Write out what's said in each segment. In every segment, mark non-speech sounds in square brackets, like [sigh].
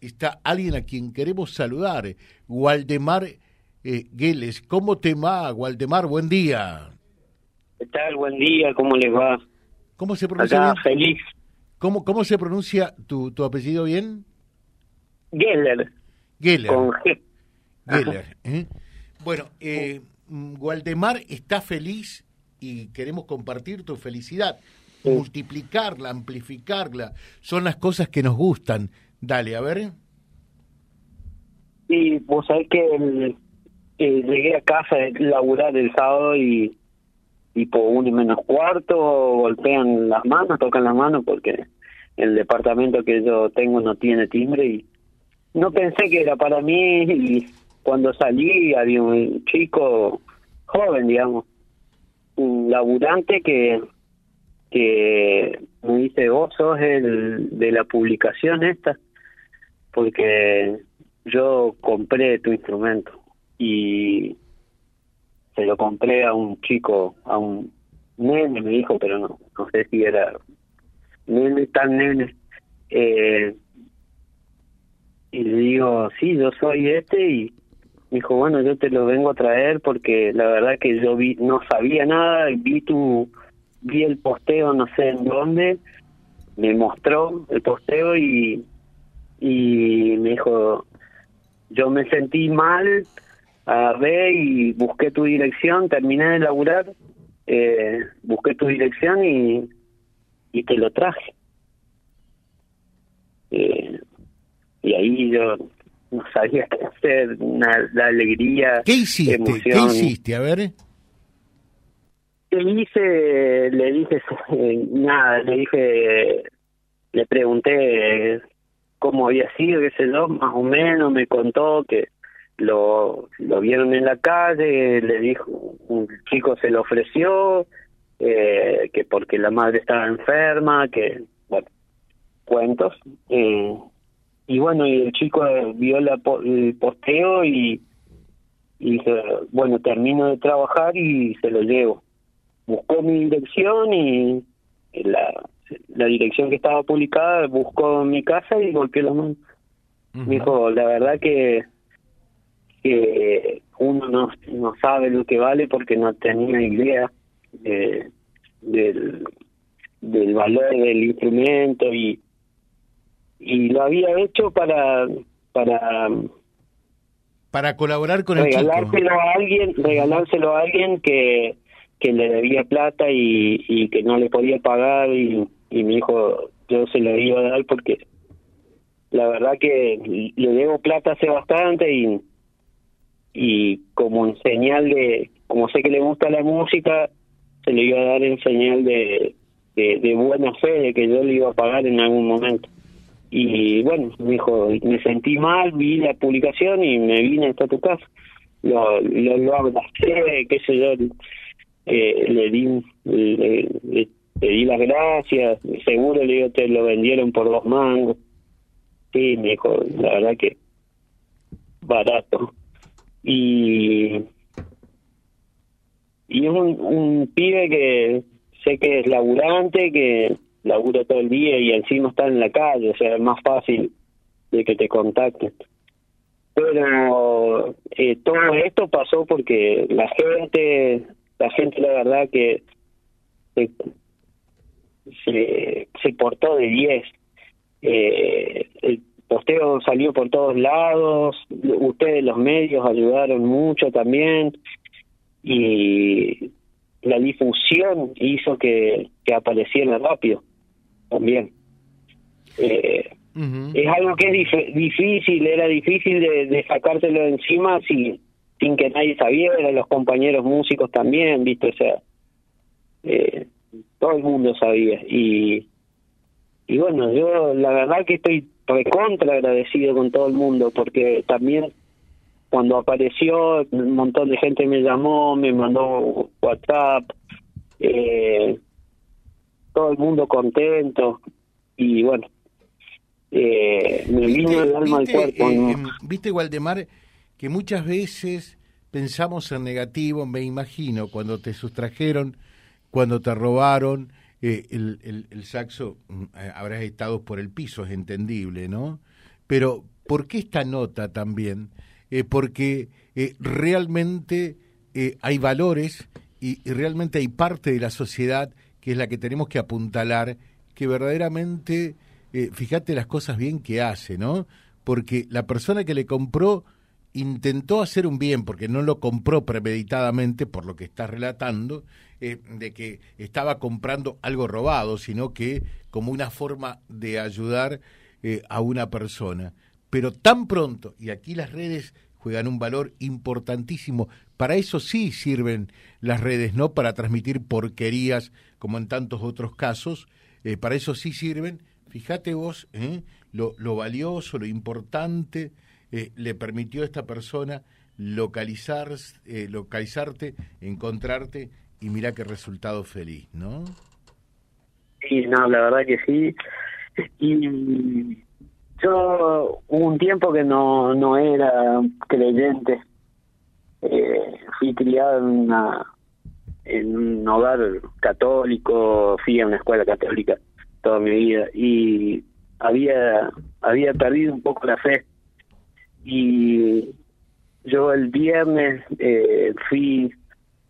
está alguien a quien queremos saludar, Waldemar eh, Geles. ¿Cómo te va, Waldemar? Buen día. ¿Qué tal? Buen día, ¿cómo les va? ¿Cómo se pronuncia? Acá, feliz. ¿Cómo, ¿Cómo se pronuncia tu, tu apellido bien? Geller. Geller. Con G. Geller. ¿eh? Bueno, eh, Waldemar está feliz y queremos compartir tu felicidad. Sí. Multiplicarla, amplificarla, son las cosas que nos gustan. Dale, a ver. Y vos sabés que el- eh, llegué a casa de laburar el sábado y tipo uno y menos cuarto golpean las manos, tocan las manos porque el departamento que yo tengo no tiene timbre y no pensé que era para mí y cuando salí había un chico joven, digamos, un laburante que que me dice, vos sos el de la publicación esta, porque yo compré tu instrumento y se lo compré a un chico, a un nene, me dijo, pero no, no sé si era nene, tan nene. Eh, y le digo, sí, yo soy este y dijo, bueno, yo te lo vengo a traer porque la verdad que yo vi, no sabía nada, vi tu, vi el posteo no sé en dónde, me mostró el posteo y, y me dijo, yo me sentí mal, agarré y busqué tu dirección, terminé de laburar, eh, busqué tu dirección y, y te lo traje. Eh, y ahí yo no sabía [laughs] qué hacer, una, la alegría, ¿Qué hiciste? ¿Qué emoción. hiciste? A ver. Le hice, le dije [laughs] nada, le dije, le pregunté cómo había sido, qué sé yo, más o menos, me contó que lo, lo vieron en la calle, le dijo, un chico se lo ofreció, eh, que porque la madre estaba enferma, que, bueno, cuentos. eh, y bueno, y el chico vio la, el posteo y, y dice, bueno, termino de trabajar y se lo llevo buscó mi dirección y la, la dirección que estaba publicada buscó mi casa y golpeó las manos. Me dijo, la verdad que, que uno no, no sabe lo que vale porque no tenía idea de- del, del valor del instrumento y, y lo había hecho para para Para colaborar con el chico. regalárselo a alguien regalárselo a alguien que que le debía plata y, y que no le podía pagar y, y me dijo yo se lo iba a dar porque la verdad que le debo plata hace bastante y y como en señal de como sé que le gusta la música se le iba a dar en señal de, de, buena fe de que yo le iba a pagar en algún momento. Y bueno me dijo me sentí mal vi la publicación y me vine hasta tu casa lo lo, lo qué sé yo eh, le di le, le- le di las gracias seguro le digo te lo vendieron por dos mangos sí me dijo la verdad que barato. Y y es un, un pibe que sé que es laburante que labura todo el día y encima está en la calle o sea es más fácil de que te contacten pero eh, todo esto pasó porque la gente la gente la verdad que se, se portó de 10 eh, el posteo salió por todos lados ustedes los medios ayudaron mucho también y la difusión hizo que, que apareciera rápido también. Eh, es algo que es dif- difícil, era difícil de, de sacárselo de encima sin, sin que nadie sabiera, los compañeros músicos también, ¿viste? O sea, eh, todo el mundo sabía. Y, y bueno, yo la verdad que estoy recontra agradecido con todo el mundo, porque también cuando apareció, un montón de gente me llamó, me mandó WhatsApp, eh, todo el mundo contento, y bueno, eh, me vino el alma al cuerpo. eh, ¿no? em, viste, Waldemar, que muchas veces pensamos en negativo, me imagino, cuando te sustrajeron, cuando te robaron, eh, el, el, el saxo, mm, eh, habrás estado por el piso, es entendible, ¿no? pero ¿por qué esta nota también? Eh, porque realmente hay valores y, realmente hay parte de la sociedad que es la que tenemos que apuntalar, que verdaderamente, fíjate las cosas bien que hace, ¿no? Porque la persona que le compró intentó hacer un bien, porque no lo compró premeditadamente, por lo que está relatando, de que estaba comprando algo robado, sino que como una forma de ayudar a una persona. Pero tan pronto, y aquí las redes juegan un valor importantísimo, para eso sí sirven las redes, no para transmitir porquerías como en tantos otros casos, eh, para eso sí sirven, fíjate vos, eh, lo, lo, valioso, lo importante, eh, le permitió a esta persona localizar, localizarte, encontrarte y mira qué resultado feliz, ¿no? Sí, no, la verdad que sí. Y yo un tiempo que no, no era creyente. Eh, fui criado en, una, en un hogar católico, fui a una escuela católica toda mi vida y había, había perdido un poco la fe. Y yo el viernes eh, fui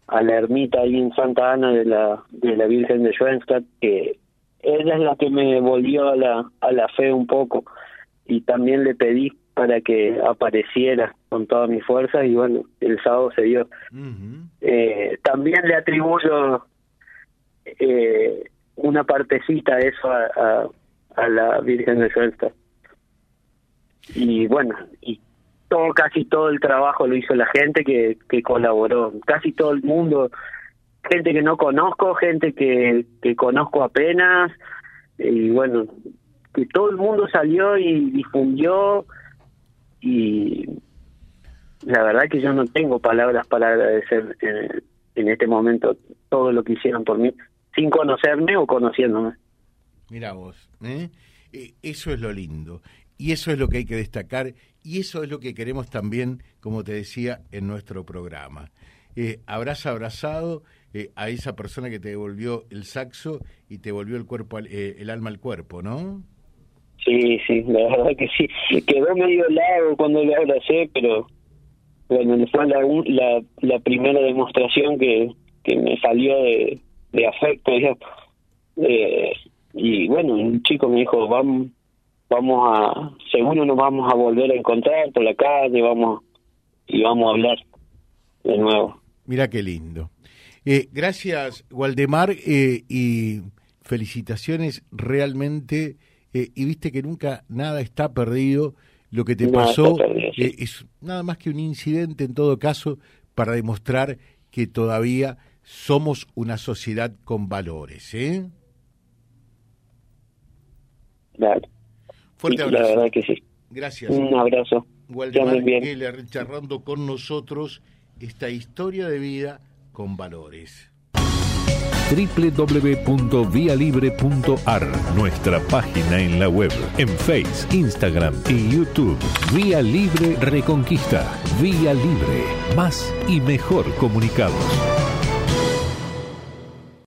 a la ermita ahí en Santa Ana de la, de la Virgen de Schoenstatt, que ella es la que me volvió a la, a la fe un poco y también le pedí para que apareciera con toda mi fuerza y bueno, el sábado se dio. eh, también le atribuyo eh, una partecita de eso a, a, la Virgen de Suelta. Y bueno, y todo, casi todo el trabajo lo hizo la gente que, colaboró, casi todo el mundo, gente que no conozco, gente que, conozco apenas, y bueno, que todo el mundo salió y difundió y la verdad que yo no tengo palabras para agradecer en, este momento todo lo que hicieron por mí sin conocerme o conociéndome. Mira vos, ¿eh? ¿eh? eso es lo lindo y eso es lo que hay que destacar y eso es lo que queremos también, como te decía, en nuestro programa. Eh, habrás abrazado eh, a esa persona que te devolvió el saxo y te volvió el cuerpo, eh, el alma al cuerpo, ¿no? Sí, sí, la verdad que sí. Quedó medio largo cuando le abracé, pero bueno, fue la, la, la primera demostración que, que me salió de, de afecto, eh, y bueno, un chico me dijo, vamos, vamos a, seguro nos vamos a volver a encontrar por la calle, vamos, y vamos a hablar de nuevo. Mira qué lindo. Eh, gracias, Waldemar, eh, y felicitaciones realmente eh, y viste que nunca nada está perdido. Lo que te pasó eh, es nada más que un incidente en todo caso para demostrar que todavía somos una sociedad con valores. ¿eh? Fuerte abrazo. La verdad que sí. Gracias. Un abrazo. Waldemar Geller charlando con nosotros esta historia de vida con valores www.vialibre.ar, nuestra página en la web, en Face, Instagram y YouTube. Vía Libre Reconquista. Vía Libre. Más y mejor comunicados.